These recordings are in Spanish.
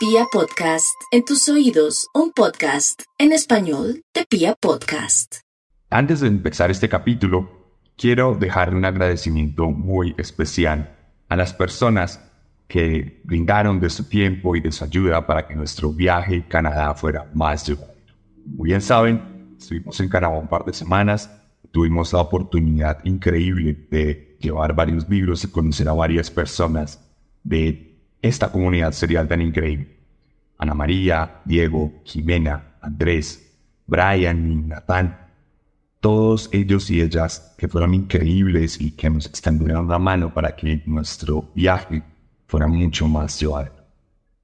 Pia Podcast, en tus oídos, un podcast en español de Pia Podcast. Antes de empezar este capítulo, quiero dejar un agradecimiento muy especial a las personas que brindaron de su tiempo y de su ayuda para que nuestro viaje a Canadá fuera más llevadero. Muy bien saben, estuvimos en Canadá un par de semanas, tuvimos la oportunidad increíble de llevar varios libros y conocer a varias personas de esta comunidad serial tan increíble. Ana María, Diego, Jimena, Andrés, Brian y Natán, todos ellos y ellas que fueron increíbles y que nos extendieron la mano para que nuestro viaje fuera mucho más llevadero.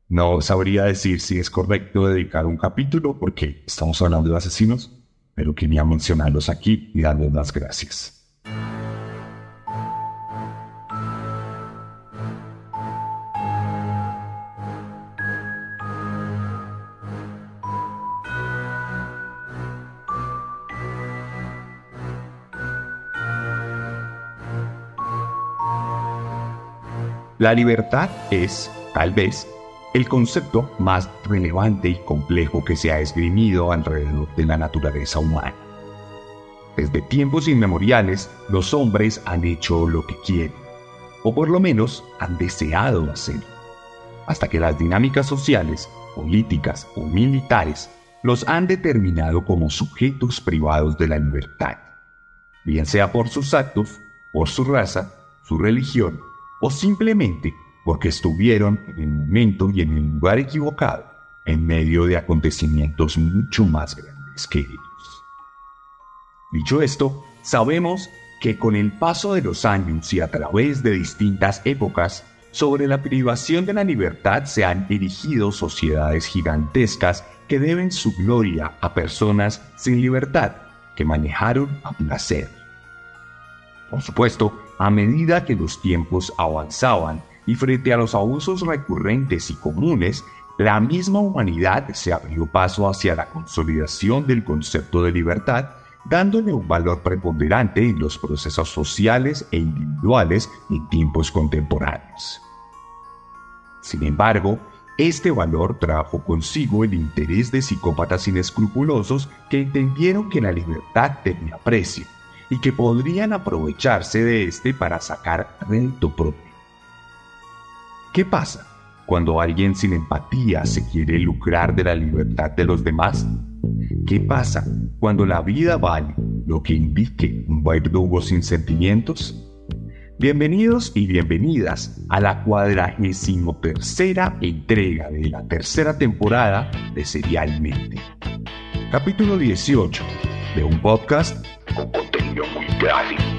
No sabría decir si es correcto dedicar un capítulo porque estamos hablando de asesinos, pero quería mencionarlos aquí y darles las gracias. La libertad es, tal vez, el concepto más relevante y complejo que se ha esgrimido alrededor de la naturaleza humana. Desde tiempos inmemoriales, los hombres han hecho lo que quieren, o por lo menos han deseado hacerlo, hasta que las dinámicas sociales, políticas o militares los han determinado como sujetos privados de la libertad, bien sea por sus actos, por su raza, su religión o simplemente porque estuvieron en el momento y en el lugar equivocado, en medio de acontecimientos mucho más grandes que ellos. Dicho esto, sabemos que con el paso de los años y a través de distintas épocas, sobre la privación de la libertad se han erigido sociedades gigantescas que deben su gloria a personas sin libertad que manejaron a placer. Por supuesto, a medida que los tiempos avanzaban y frente a los abusos recurrentes y comunes, la misma humanidad se abrió paso hacia la consolidación del concepto de libertad, dándole un valor preponderante en los procesos sociales e individuales en tiempos contemporáneos. Sin embargo, este valor trajo consigo el interés de psicópatas inescrupulosos que entendieron que la libertad tenía precio y que podrían aprovecharse de este para sacar rédito propio. ¿Qué pasa cuando alguien sin empatía se quiere lucrar de la libertad de los demás? ¿Qué pasa cuando la vida vale lo que indique un verdugo sin sentimientos? Bienvenidos y bienvenidas a la cuadragésimo tercera entrega de la tercera temporada de Serialmente. Capítulo 18 de un podcast con contenido muy gráfico.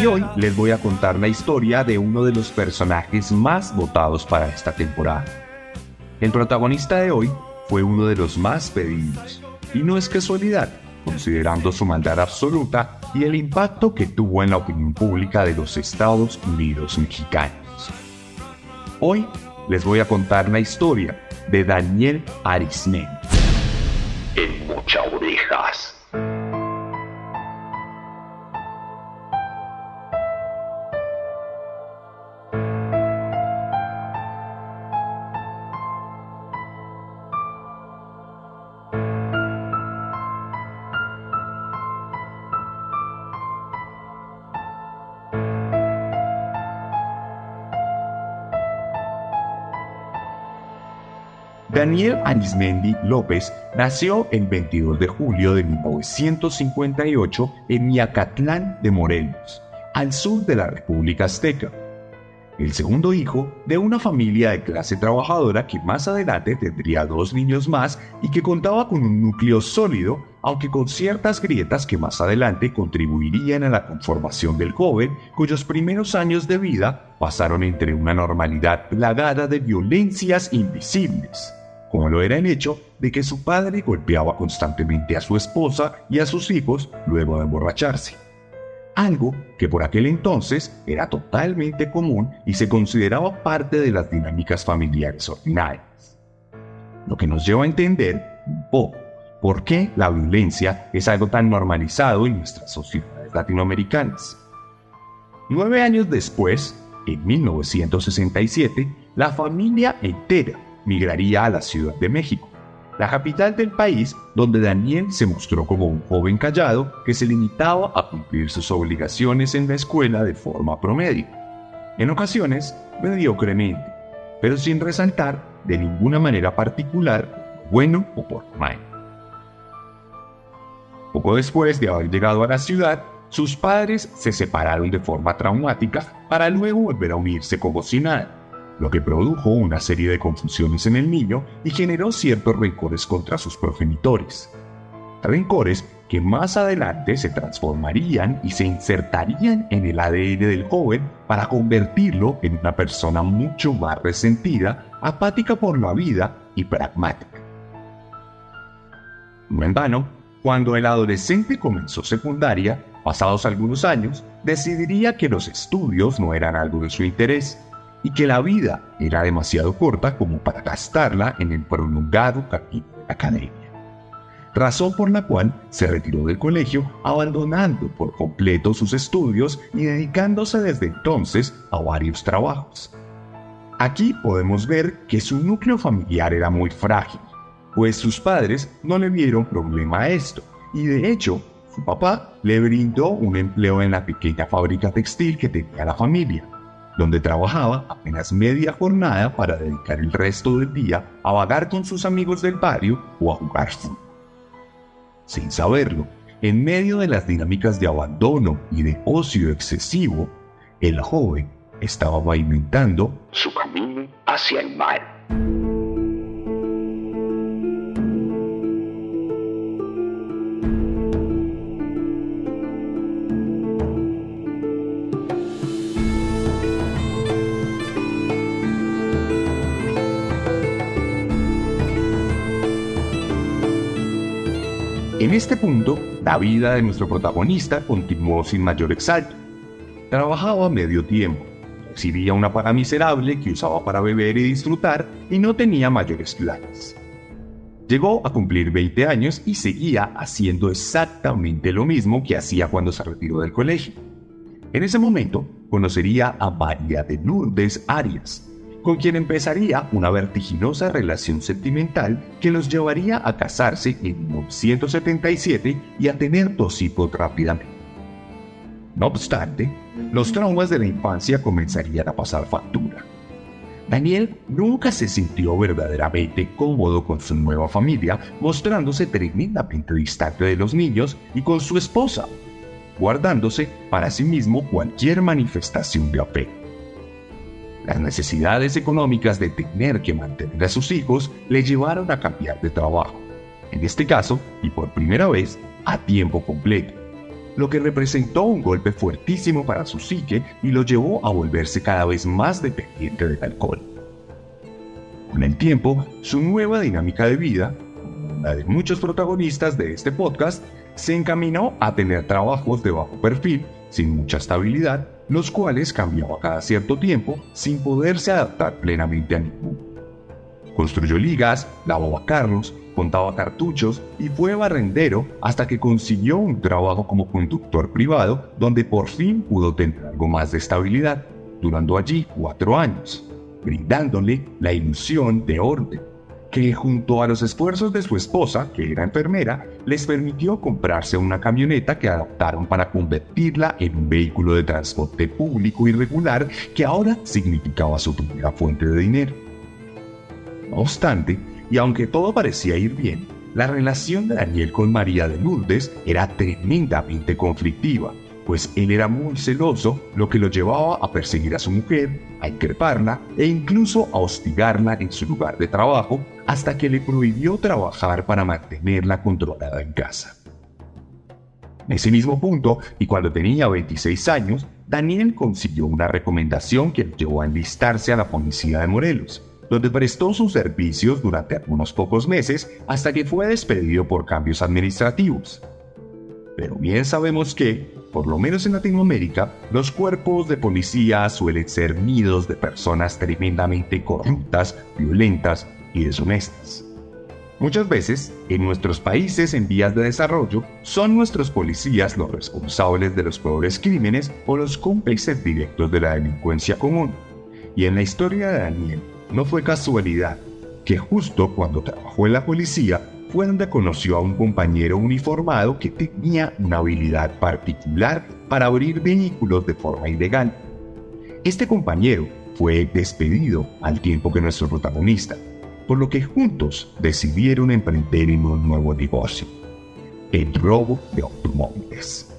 Y hoy les voy a contar la historia de uno de los personajes más votados para esta temporada. El protagonista de hoy fue uno de los más pedidos, y no es casualidad, considerando su maldad absoluta y el impacto que tuvo en la opinión pública de los Estados Unidos mexicanos. Hoy les voy a contar la historia de Daniel Arismendi. El Mocha Orejas. Daniel Arismendi López nació el 22 de julio de 1958 en Miacatlán de Morelos, al sur de la República Azteca. El segundo hijo de una familia de clase trabajadora que más adelante tendría dos niños más y que contaba con un núcleo sólido, aunque con ciertas grietas que más adelante contribuirían a la conformación del joven, cuyos primeros años de vida pasaron entre una normalidad plagada de violencias invisibles como lo era el hecho de que su padre golpeaba constantemente a su esposa y a sus hijos luego de emborracharse. Algo que por aquel entonces era totalmente común y se consideraba parte de las dinámicas familiares ordinarias. Lo que nos lleva a entender un poco por qué la violencia es algo tan normalizado en nuestras sociedades latinoamericanas. Nueve años después, en 1967, la familia entera migraría a la Ciudad de México, la capital del país donde Daniel se mostró como un joven callado que se limitaba a cumplir sus obligaciones en la escuela de forma promedio, en ocasiones mediocremente, pero sin resaltar de ninguna manera particular bueno o por mal. Poco después de haber llegado a la ciudad, sus padres se separaron de forma traumática para luego volver a unirse como si nada, lo que produjo una serie de confusiones en el niño y generó ciertos rencores contra sus progenitores. Rencores que más adelante se transformarían y se insertarían en el ADN del joven para convertirlo en una persona mucho más resentida, apática por la vida y pragmática. No en vano, cuando el adolescente comenzó secundaria, pasados algunos años, decidiría que los estudios no eran algo de su interés y que la vida era demasiado corta como para gastarla en el prolongado camino de la academia. Razón por la cual se retiró del colegio abandonando por completo sus estudios y dedicándose desde entonces a varios trabajos. Aquí podemos ver que su núcleo familiar era muy frágil, pues sus padres no le vieron problema a esto y de hecho su papá le brindó un empleo en la pequeña fábrica textil que tenía la familia donde trabajaba apenas media jornada para dedicar el resto del día a vagar con sus amigos del barrio o a jugar fútbol. Sin saberlo, en medio de las dinámicas de abandono y de ocio excesivo, el joven estaba pavimentando su camino hacia el mal. En este punto, la vida de nuestro protagonista continuó sin mayor exalto. Trabajaba medio tiempo, exhibía una paga miserable que usaba para beber y disfrutar y no tenía mayores planes. Llegó a cumplir 20 años y seguía haciendo exactamente lo mismo que hacía cuando se retiró del colegio. En ese momento conocería a María de Lourdes Arias, con quien empezaría una vertiginosa relación sentimental que los llevaría a casarse en 1977 y a tener dos hijos rápidamente. No obstante, los traumas de la infancia comenzarían a pasar factura. Daniel nunca se sintió verdaderamente cómodo con su nueva familia, mostrándose tremendamente distante de los niños y con su esposa, guardándose para sí mismo cualquier manifestación de apego. Las necesidades económicas de tener que mantener a sus hijos le llevaron a cambiar de trabajo, en este caso, y por primera vez, a tiempo completo, lo que representó un golpe fuertísimo para su psique y lo llevó a volverse cada vez más dependiente del alcohol. Con el tiempo, su nueva dinámica de vida, la de muchos protagonistas de este podcast, se encaminó a tener trabajos de bajo perfil, sin mucha estabilidad los cuales cambiaba cada cierto tiempo sin poderse adaptar plenamente a ninguno. Construyó ligas, lavaba carros, contaba cartuchos y fue barrendero hasta que consiguió un trabajo como conductor privado donde por fin pudo tener algo más de estabilidad, durando allí cuatro años, brindándole la ilusión de orden, que junto a los esfuerzos de su esposa, que era enfermera, les permitió comprarse una camioneta que adaptaron para convertirla en un vehículo de transporte público y regular que ahora significaba su primera fuente de dinero. No obstante, y aunque todo parecía ir bien, la relación de Daniel con María de Lourdes era tremendamente conflictiva, pues él era muy celoso, lo que lo llevaba a perseguir a su mujer, a increparla e incluso a hostigarla en su lugar de trabajo, hasta que le prohibió trabajar para mantenerla controlada en casa. En ese mismo punto, y cuando tenía 26 años, Daniel consiguió una recomendación que lo llevó a enlistarse a la policía de Morelos, donde prestó sus servicios durante algunos pocos meses hasta que fue despedido por cambios administrativos. Pero bien sabemos que, por lo menos en Latinoamérica, los cuerpos de policía suelen ser nidos de personas tremendamente corruptas, violentas y deshonestas. Muchas veces, en nuestros países en vías de desarrollo, son nuestros policías los responsables de los peores crímenes o los cómplices directos de la delincuencia común. Y en la historia de Daniel, no fue casualidad que justo cuando trabajó en la policía fue donde conoció a un compañero uniformado que tenía una habilidad particular para abrir vehículos de forma ilegal. Este compañero fue despedido al tiempo que nuestro protagonista, por lo que juntos decidieron emprender en un nuevo negocio, el robo de automóviles.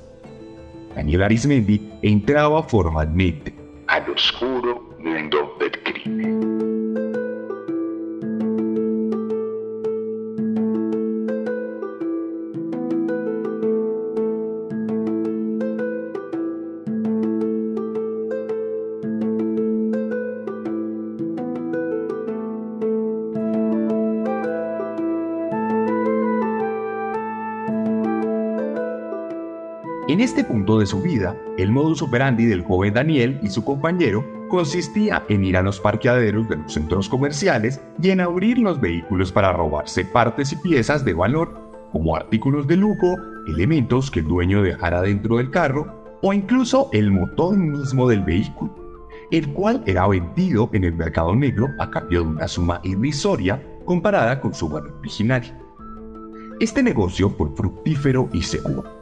Daniel Arismendi entraba formalmente al oscuro mundo del crimen. En este punto de su vida, el modus operandi del joven Daniel y su compañero consistía en ir a los parqueaderos de los centros comerciales y en abrir los vehículos para robarse partes y piezas de valor, como artículos de lujo, elementos que el dueño dejara dentro del carro o incluso el motor mismo del vehículo, el cual era vendido en el mercado negro a cambio de una suma irrisoria comparada con su valor original. Este negocio fue fructífero y seguro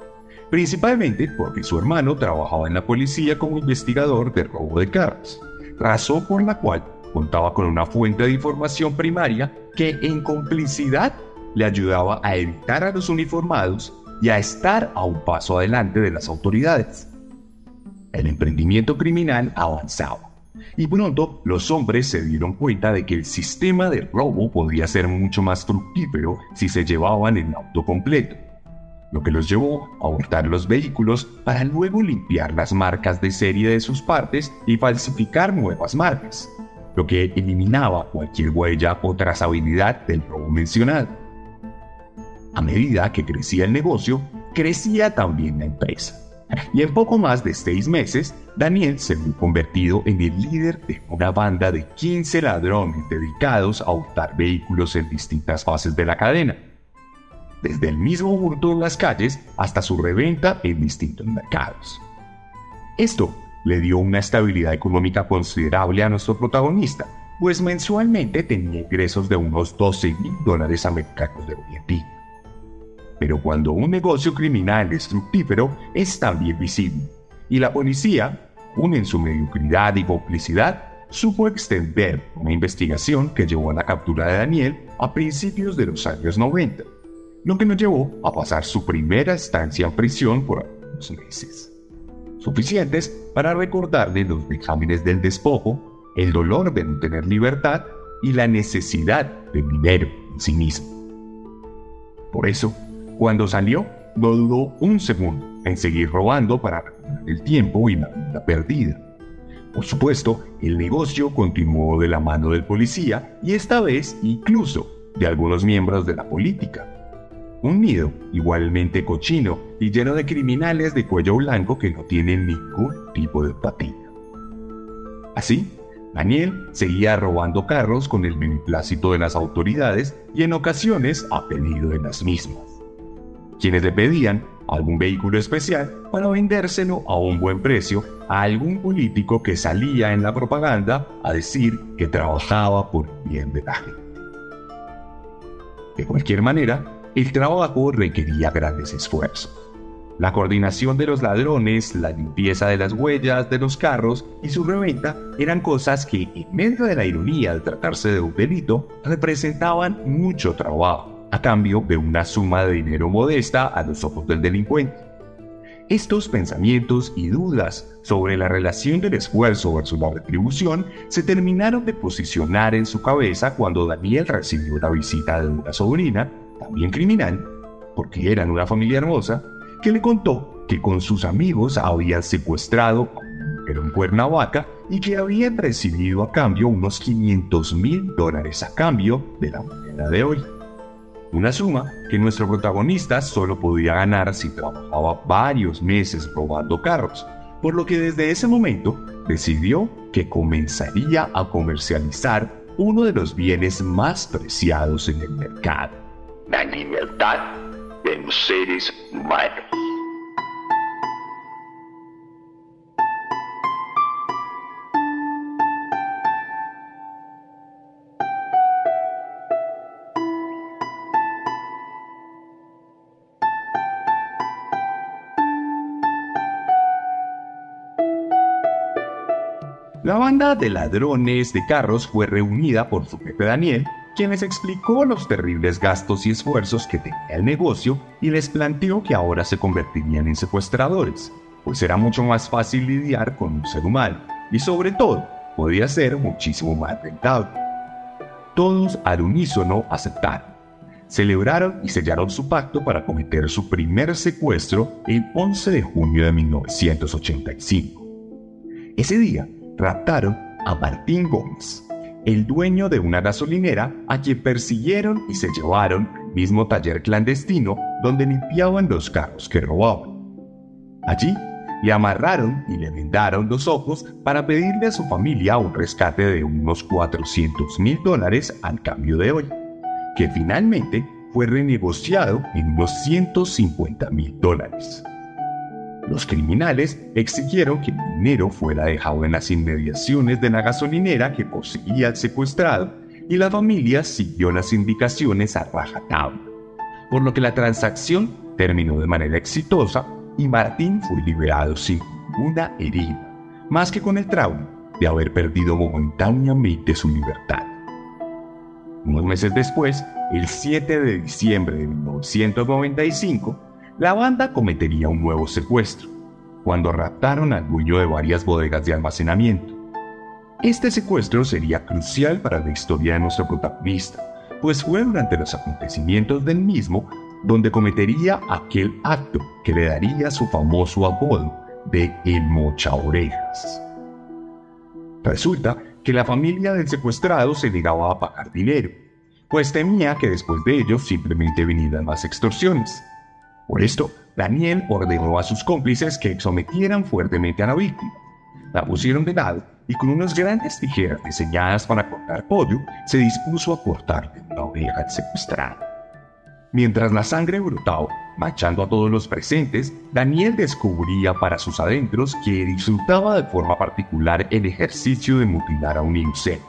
principalmente porque su hermano trabajaba en la policía como investigador de robo de carros, razón por la cual contaba con una fuente de información primaria que en complicidad le ayudaba a evitar a los uniformados y a estar a un paso adelante de las autoridades. El emprendimiento criminal avanzaba y pronto los hombres se dieron cuenta de que el sistema de robo podía ser mucho más fructífero si se llevaban el auto completo lo que los llevó a hurtar los vehículos para luego limpiar las marcas de serie de sus partes y falsificar nuevas marcas, lo que eliminaba cualquier huella o trazabilidad del robo mencionado. A medida que crecía el negocio, crecía también la empresa. Y en poco más de seis meses, Daniel se vio convertido en el líder de una banda de 15 ladrones dedicados a hurtar vehículos en distintas fases de la cadena desde el mismo hurto en las calles hasta su reventa en distintos mercados. Esto le dio una estabilidad económica considerable a nuestro protagonista, pues mensualmente tenía ingresos de unos 12 mil dólares americanos de hoy. Pero cuando un negocio criminal es fructífero, es también visible, y la policía, aún en su mediocridad y complicidad, supo extender una investigación que llevó a la captura de Daniel a principios de los años 90 lo que nos llevó a pasar su primera estancia en prisión por algunos meses, suficientes para recordarle los exámenes del despojo, el dolor de no tener libertad y la necesidad de dinero en sí mismo. Por eso, cuando salió, no dudó un segundo en seguir robando para recuperar el tiempo y la vida perdida. Por supuesto, el negocio continuó de la mano del policía y esta vez incluso de algunos miembros de la política, un nido igualmente cochino y lleno de criminales de cuello blanco que no tienen ningún tipo de empatía. Así, Daniel seguía robando carros con el beneplácito de las autoridades y en ocasiones a pedido de las mismas. Quienes le pedían algún vehículo especial para vendérselo a un buen precio a algún político que salía en la propaganda a decir que trabajaba por bien de la gente. De cualquier manera, el trabajo requería grandes esfuerzos. La coordinación de los ladrones, la limpieza de las huellas de los carros y su reventa eran cosas que, en medio de la ironía de tratarse de un delito, representaban mucho trabajo, a cambio de una suma de dinero modesta a los ojos del delincuente. Estos pensamientos y dudas sobre la relación del esfuerzo versus la retribución se terminaron de posicionar en su cabeza cuando Daniel recibió la visita de una sobrina también criminal, porque eran una familia hermosa, que le contó que con sus amigos habían secuestrado a en Cuernavaca, y que habían recibido a cambio unos 500 mil dólares a cambio de la moneda de hoy. Una suma que nuestro protagonista solo podía ganar si trabajaba varios meses robando carros, por lo que desde ese momento decidió que comenzaría a comercializar uno de los bienes más preciados en el mercado, la libertad de los seres humanos. La banda de ladrones de carros fue reunida por su jefe Daniel, quien les explicó los terribles gastos y esfuerzos que tenía el negocio y les planteó que ahora se convertirían en secuestradores, pues era mucho más fácil lidiar con un ser humano y sobre todo podía ser muchísimo más rentable. Todos al unísono aceptaron. Celebraron y sellaron su pacto para cometer su primer secuestro el 11 de junio de 1985. Ese día, raptaron a Martín Gómez, el dueño de una gasolinera a quien persiguieron y se llevaron mismo taller clandestino donde limpiaban los carros que robaban. Allí le amarraron y le vendaron los ojos para pedirle a su familia un rescate de unos 400 mil dólares al cambio de hoy, que finalmente fue renegociado en unos 150 mil dólares. Los criminales exigieron que el dinero fuera dejado en las inmediaciones de la gasolinera que poseía el secuestrado y la familia siguió las indicaciones a rajatabla, por lo que la transacción terminó de manera exitosa y Martín fue liberado sin ninguna herida, más que con el trauma de haber perdido momentáneamente su libertad. Unos meses después, el 7 de diciembre de 1995, la banda cometería un nuevo secuestro, cuando raptaron al dueño de varias bodegas de almacenamiento. Este secuestro sería crucial para la historia de nuestro protagonista, pues fue durante los acontecimientos del mismo donde cometería aquel acto que le daría su famoso apodo de El Mocha Orejas. Resulta que la familia del secuestrado se negaba a pagar dinero, pues temía que después de ello simplemente vinieran más extorsiones. Por esto, Daniel ordenó a sus cómplices que sometieran fuertemente a la víctima. La pusieron de lado y con unas grandes tijeras diseñadas para cortar pollo, se dispuso a cortarle la oreja al secuestrado. Mientras la sangre brotaba, machando a todos los presentes, Daniel descubría para sus adentros que disfrutaba de forma particular el ejercicio de mutilar a un inocente,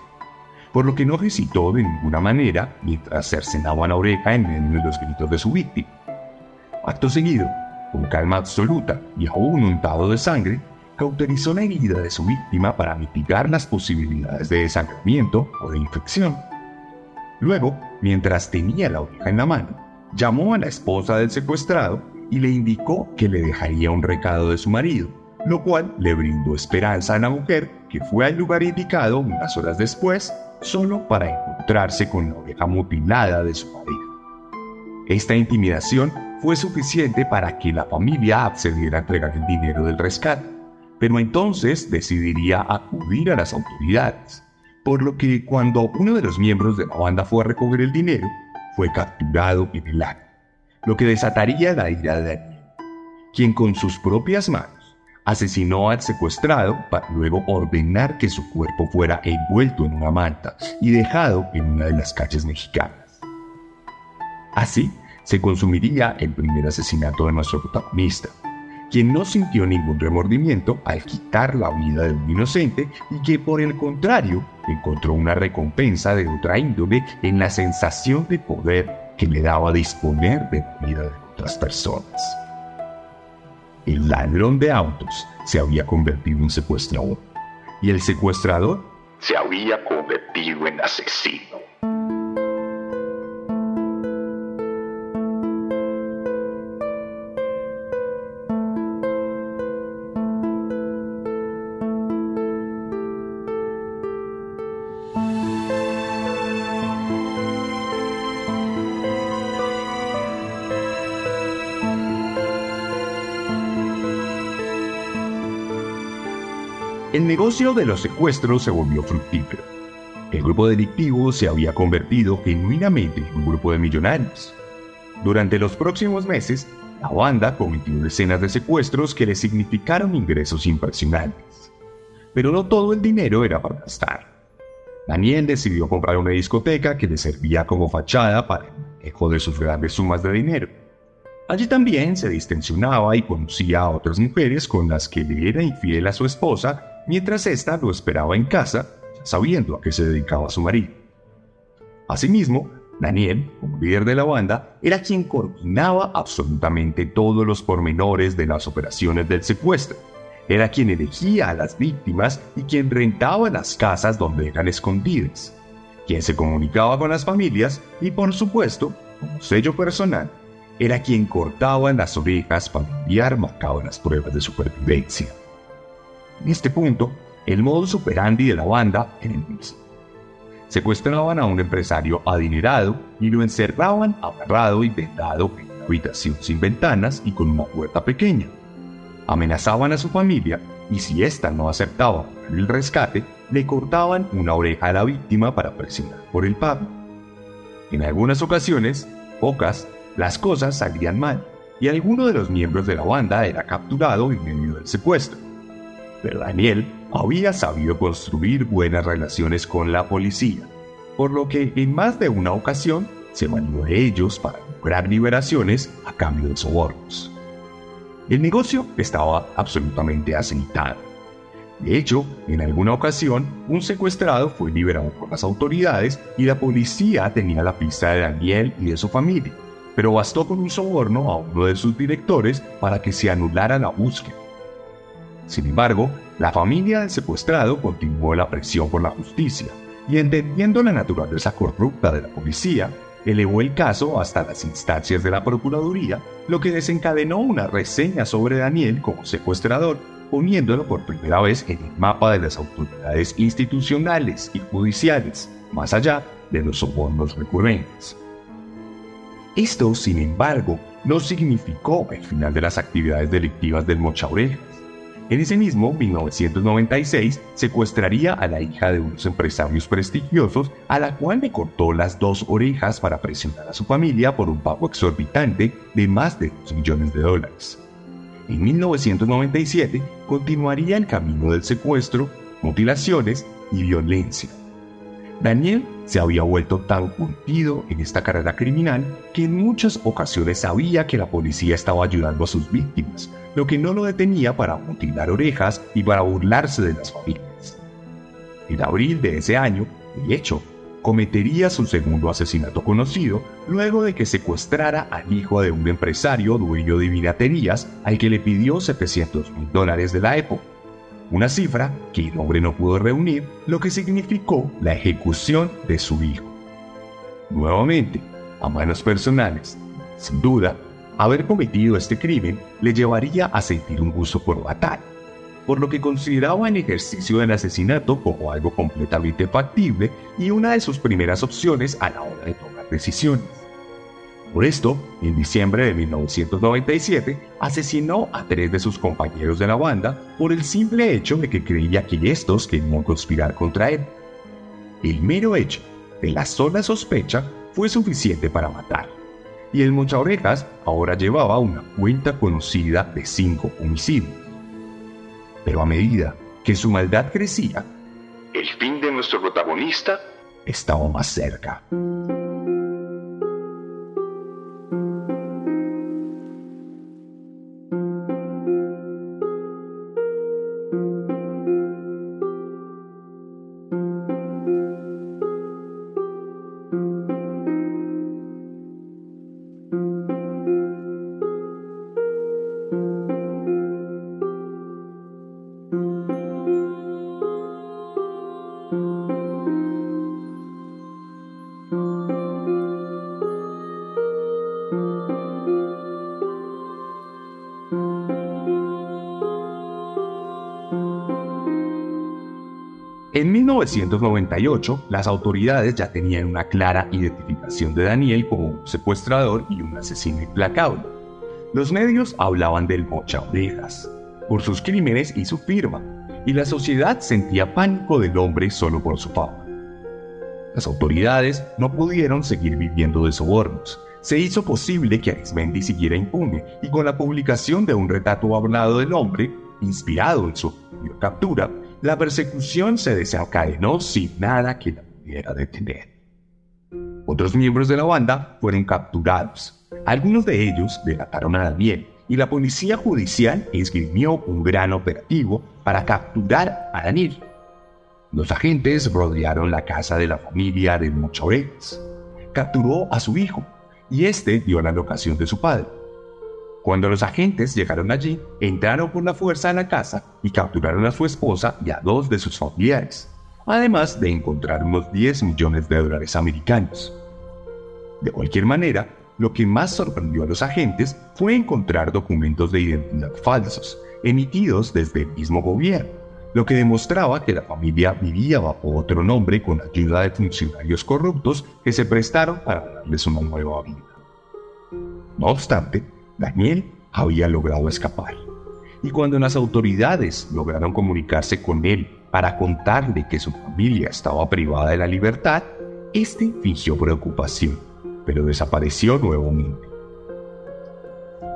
por lo que no hesitó de ninguna manera mientras cercenaba la oreja en medio de los gritos de su víctima. Acto seguido, con calma absoluta y aún untado de sangre, cauterizó la herida de su víctima para mitigar las posibilidades de desangramiento o de infección. Luego, mientras tenía la oreja en la mano, llamó a la esposa del secuestrado y le indicó que le dejaría un recado de su marido, lo cual le brindó esperanza a la mujer que fue al lugar indicado unas horas después solo para encontrarse con la oreja mutilada de su marido. Esta intimidación fue suficiente para que la familia accediera a entregar el dinero del rescate, pero entonces decidiría acudir a las autoridades, por lo que cuando uno de los miembros de la banda fue a recoger el dinero, fue capturado en el acto, lo que desataría la ira de Daniel, quien con sus propias manos asesinó al secuestrado para luego ordenar que su cuerpo fuera envuelto en una manta y dejado en una de las calles mexicanas. Así, se consumiría el primer asesinato de nuestro protagonista, quien no sintió ningún remordimiento al quitar la vida de un inocente y que por el contrario encontró una recompensa de otra índole en la sensación de poder que le daba disponer de la vida de otras personas. El ladrón de autos se había convertido en secuestrador y el secuestrador se había convertido en asesino. Negocio de los secuestros se volvió fructífero. El grupo delictivo se había convertido genuinamente en un grupo de millonarios. Durante los próximos meses, la banda cometió decenas de secuestros que le significaron ingresos impresionantes. Pero no todo el dinero era para gastar. Daniel decidió comprar una discoteca que le servía como fachada para el manejo de sus grandes sumas de dinero. Allí también se distensionaba y conocía a otras mujeres con las que le era infiel a su esposa mientras ésta lo esperaba en casa, sabiendo a qué se dedicaba su marido. Asimismo, Daniel, como líder de la banda, era quien coordinaba absolutamente todos los pormenores de las operaciones del secuestro era quien elegía a las víctimas y quien rentaba las casas donde eran escondidas, quien se comunicaba con las familias y por supuesto, como sello personal, era quien cortaba las orejas para enviar macabras pruebas de supervivencia. En este punto, el modo superandi de la banda era el mismo. Secuestraban a un empresario adinerado y lo encerraban amarrado y vendado en una habitación sin ventanas y con una puerta pequeña amenazaban a su familia y si ésta no aceptaba el rescate, le cortaban una oreja a la víctima para presionar por el pago. En algunas ocasiones, pocas, las cosas salían mal y alguno de los miembros de la banda era capturado en medio del secuestro. Pero Daniel había sabido construir buenas relaciones con la policía, por lo que en más de una ocasión se valió de ellos para lograr liberaciones a cambio de sobornos. El negocio estaba absolutamente aceitado. De hecho, en alguna ocasión, un secuestrado fue liberado por las autoridades y la policía tenía la pista de Daniel y de su familia, pero bastó con un soborno a uno de sus directores para que se anulara la búsqueda. Sin embargo, la familia del secuestrado continuó la presión por la justicia y entendiendo la naturaleza corrupta de la policía, elevó el caso hasta las instancias de la Procuraduría, lo que desencadenó una reseña sobre Daniel como secuestrador, poniéndolo por primera vez en el mapa de las autoridades institucionales y judiciales, más allá de los sobornos recurrentes. Esto, sin embargo, no significó el final de las actividades delictivas del Mocha en ese mismo 1996 secuestraría a la hija de unos empresarios prestigiosos a la cual le cortó las dos orejas para presionar a su familia por un pago exorbitante de más de 2 millones de dólares. En 1997 continuaría el camino del secuestro, mutilaciones y violencia. Daniel se había vuelto tan curtido en esta carrera criminal que en muchas ocasiones sabía que la policía estaba ayudando a sus víctimas, lo que no lo detenía para mutilar orejas y para burlarse de las familias. En abril de ese año, de hecho, cometería su segundo asesinato conocido luego de que secuestrara al hijo de un empresario dueño de vinaterías al que le pidió 700 mil dólares de la época una cifra que el hombre no pudo reunir, lo que significó la ejecución de su hijo. Nuevamente, a manos personales, sin duda, haber cometido este crimen le llevaría a sentir un gusto por matar, por lo que consideraba el ejercicio del asesinato como algo completamente factible y una de sus primeras opciones a la hora de tomar decisiones. Por esto, en diciembre de 1997, asesinó a tres de sus compañeros de la banda por el simple hecho de que creía que estos querían conspirar contra él. El mero hecho de la sola sospecha fue suficiente para matar, y el Mocha Orejas ahora llevaba una cuenta conocida de cinco homicidios. Pero a medida que su maldad crecía, El fin de nuestro protagonista estaba más cerca. En 1998, las autoridades ya tenían una clara identificación de Daniel como un secuestrador y un asesino implacable. Los medios hablaban del Mocha Orejas, por sus crímenes y su firma, y la sociedad sentía pánico del hombre solo por su fama. Las autoridades no pudieron seguir viviendo de sobornos. Se hizo posible que Arismendi siguiera impune y con la publicación de un retrato hablado del hombre, inspirado en su captura, la persecución se desencadenó sin nada que la pudiera detener. Otros miembros de la banda fueron capturados. Algunos de ellos delataron a Daniel y la policía judicial esgrimió un gran operativo para capturar a Daniel. Los agentes rodearon la casa de la familia de Mochorex. Capturó a su hijo y este dio la locación de su padre. Cuando los agentes llegaron allí, entraron por la fuerza a la casa y capturaron a su esposa y a dos de sus familiares, además de encontrar unos 10 millones de dólares americanos. De cualquier manera, lo que más sorprendió a los agentes fue encontrar documentos de identidad falsos, emitidos desde el mismo gobierno, lo que demostraba que la familia vivía bajo otro nombre con ayuda de funcionarios corruptos que se prestaron para darles una nueva vida. No obstante, Daniel había logrado escapar. Y cuando las autoridades lograron comunicarse con él para contarle que su familia estaba privada de la libertad, este fingió preocupación pero desapareció nuevamente.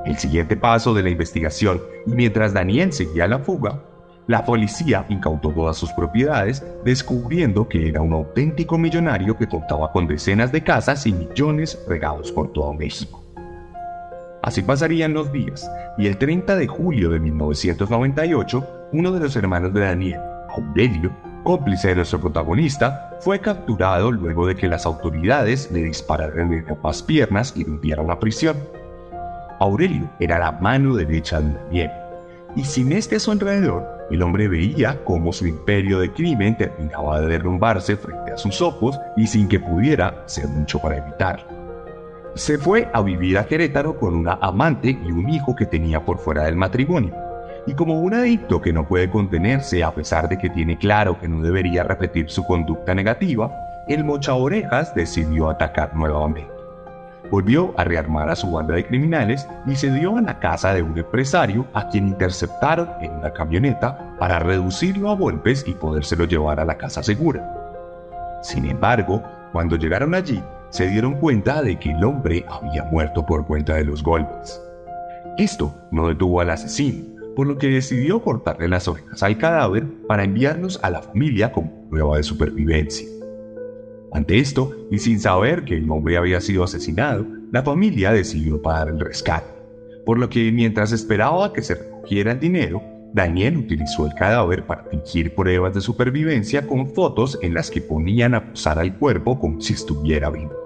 El siguiente paso de la investigación, y mientras Daniel seguía la fuga, la policía incautó todas sus propiedades, descubriendo que era un auténtico millonario que contaba con decenas de casas y millones regados por todo México. Así pasarían los días, y el 30 de julio de 1998, uno de los hermanos de Daniel, Aurelio, cómplice de nuestro protagonista, fue capturado luego de que las autoridades le dispararan en ambas piernas y lo enviaron a prisión. Aurelio era la mano derecha de Daniel, y sin este a su alrededor, el hombre veía cómo su imperio de crimen terminaba de derrumbarse frente a sus ojos y sin que pudiera hacer mucho para evitarlo. Se fue a vivir a Querétaro con una amante y un hijo que tenía por fuera del matrimonio y como un adicto que no puede contenerse a pesar de que tiene claro que no debería repetir su conducta negativa, el mocha orejas decidió atacar nuevamente. Volvió a rearmar a su banda de criminales y se dio a la casa de un empresario a quien interceptaron en una camioneta para reducirlo a golpes y podérselo llevar a la casa segura. Sin embargo, cuando llegaron allí, se dieron cuenta de que el hombre había muerto por cuenta de los golpes. Esto no detuvo al asesino, por lo que decidió cortarle las orejas al cadáver para enviarlos a la familia como prueba de supervivencia. Ante esto, y sin saber que el hombre había sido asesinado, la familia decidió pagar el rescate, por lo que mientras esperaba que se recogiera el dinero, Daniel utilizó el cadáver para fingir pruebas de supervivencia con fotos en las que ponían a posar al cuerpo como si estuviera vivo.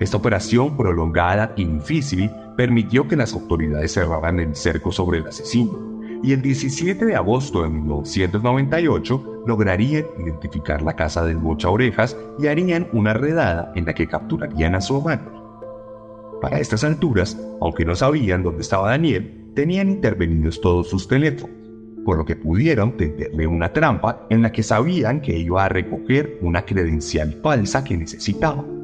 Esta operación prolongada y difícil permitió que las autoridades cerraran el cerco sobre el asesino, y el 17 de agosto de 1998 lograrían identificar la casa del Bocha Orejas y harían una redada en la que capturarían a su amante. Para estas alturas, aunque no sabían dónde estaba Daniel, tenían intervenidos todos sus teléfonos, por lo que pudieron tenderle una trampa en la que sabían que iba a recoger una credencial falsa que necesitaba.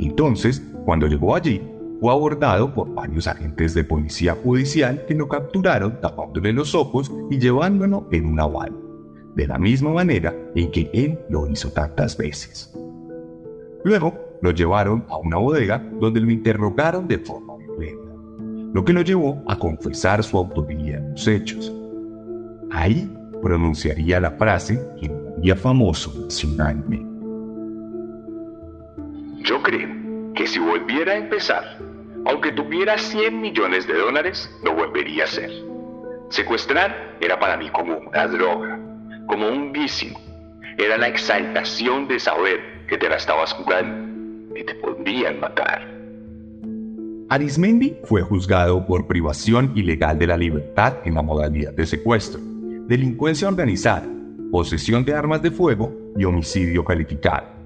Entonces, cuando llegó allí, fue abordado por varios agentes de policía judicial que lo capturaron tapándole los ojos y llevándolo en una van, de la misma manera en que él lo hizo tantas veces. Luego lo llevaron a una bodega donde lo interrogaron de forma violenta, lo que lo llevó a confesar su autoría en los hechos. Ahí pronunciaría la frase que haría famoso nacionalmente. Yo creo que si volviera a empezar, aunque tuviera 100 millones de dólares, lo volvería a hacer. Secuestrar era para mí como una droga, como un vicio. Era la exaltación de saber que te la estabas jugando y te podrían matar. Arismendi fue juzgado por privación ilegal de la libertad en la modalidad de secuestro, delincuencia organizada, posesión de armas de fuego y homicidio calificado.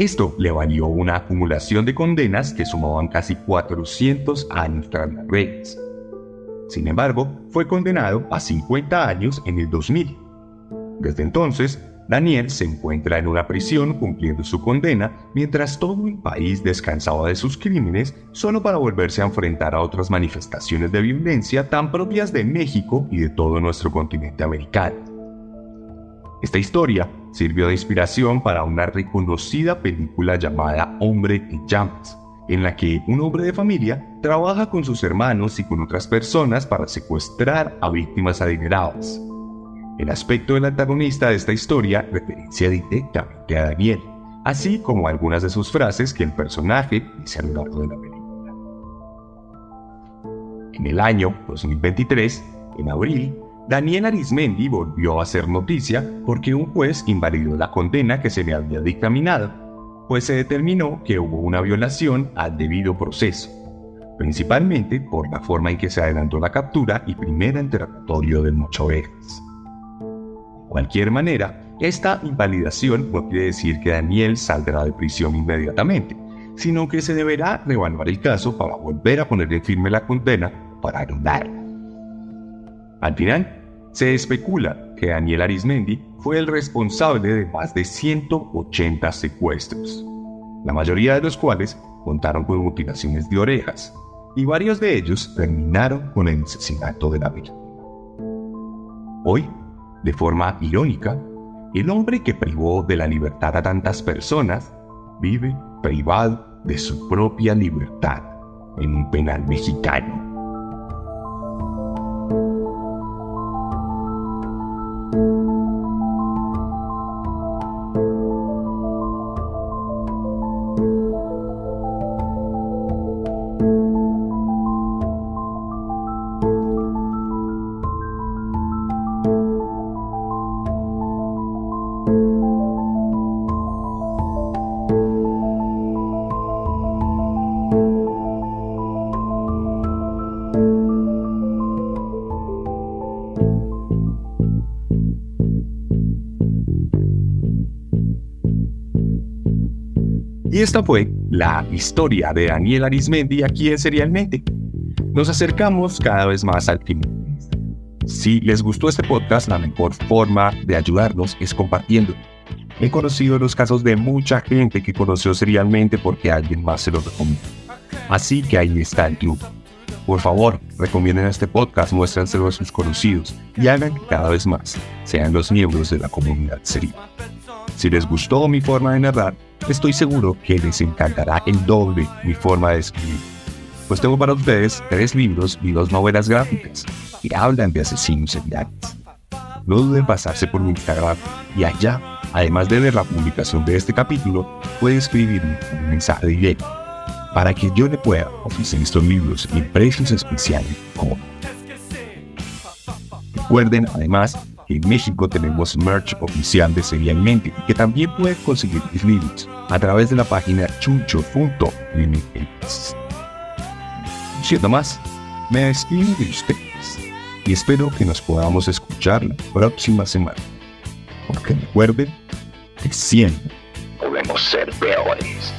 Esto le valió una acumulación de condenas que sumaban casi 400 años tras las redes. Sin embargo, fue condenado a 50 años en el 2000. Desde entonces, Daniel se encuentra en una prisión cumpliendo su condena mientras todo el país descansaba de sus crímenes solo para volverse a enfrentar a otras manifestaciones de violencia tan propias de México y de todo nuestro continente americano. Esta historia sirvió de inspiración para una reconocida película llamada Hombre en llamas, en la que un hombre de familia trabaja con sus hermanos y con otras personas para secuestrar a víctimas adineradas. El aspecto del antagonista de esta historia referencia directamente a Daniel, así como algunas de sus frases que el personaje dice a lo largo de la película. En el año 2023, en abril, Daniel Arismendi volvió a hacer noticia porque un juez invalidó la condena que se le había dictaminado, pues se determinó que hubo una violación al debido proceso, principalmente por la forma en que se adelantó la captura y primer interrogatorio del Mochovejas cualquier manera, esta invalidación no quiere decir que Daniel saldrá de prisión inmediatamente, sino que se deberá reevaluar el caso para volver a ponerle firme la condena para anularla. Al final, se especula que Daniel Arismendi fue el responsable de más de 180 secuestros, la mayoría de los cuales contaron con mutilaciones de orejas, y varios de ellos terminaron con el asesinato de la víctima. Hoy de forma irónica, el hombre que privó de la libertad a tantas personas vive privado de su propia libertad en un penal mexicano. Y esta fue la historia de Daniel Arismendi aquí en Serialmente. Nos acercamos cada vez más al fin. Si les gustó este podcast, la mejor forma de ayudarnos es compartiendo. He conocido los casos de mucha gente que conoció serialmente porque alguien más se lo recomendó. Así que ahí está el club. Por favor, recomienden este podcast, muéstrenselo a sus conocidos y hagan que cada vez más sean los miembros de la comunidad serial. Si les gustó mi forma de narrar, estoy seguro que les encantará el doble mi forma de escribir. Pues tengo para ustedes tres libros y dos novelas gráficas que hablan de asesinos seriales. No duden en pasarse por mi Instagram y allá, además de ver la publicación de este capítulo, pueden escribirme un mensaje directo para que yo le pueda ofrecer estos libros en precios especiales como. Recuerden además en México tenemos merch oficial de Serialmente, que también pueden conseguir mis libros a través de la página chucho.mx. Siendo más, me despido de ustedes y espero que nos podamos escuchar la próxima semana. Porque recuerden que siempre podemos ser peores.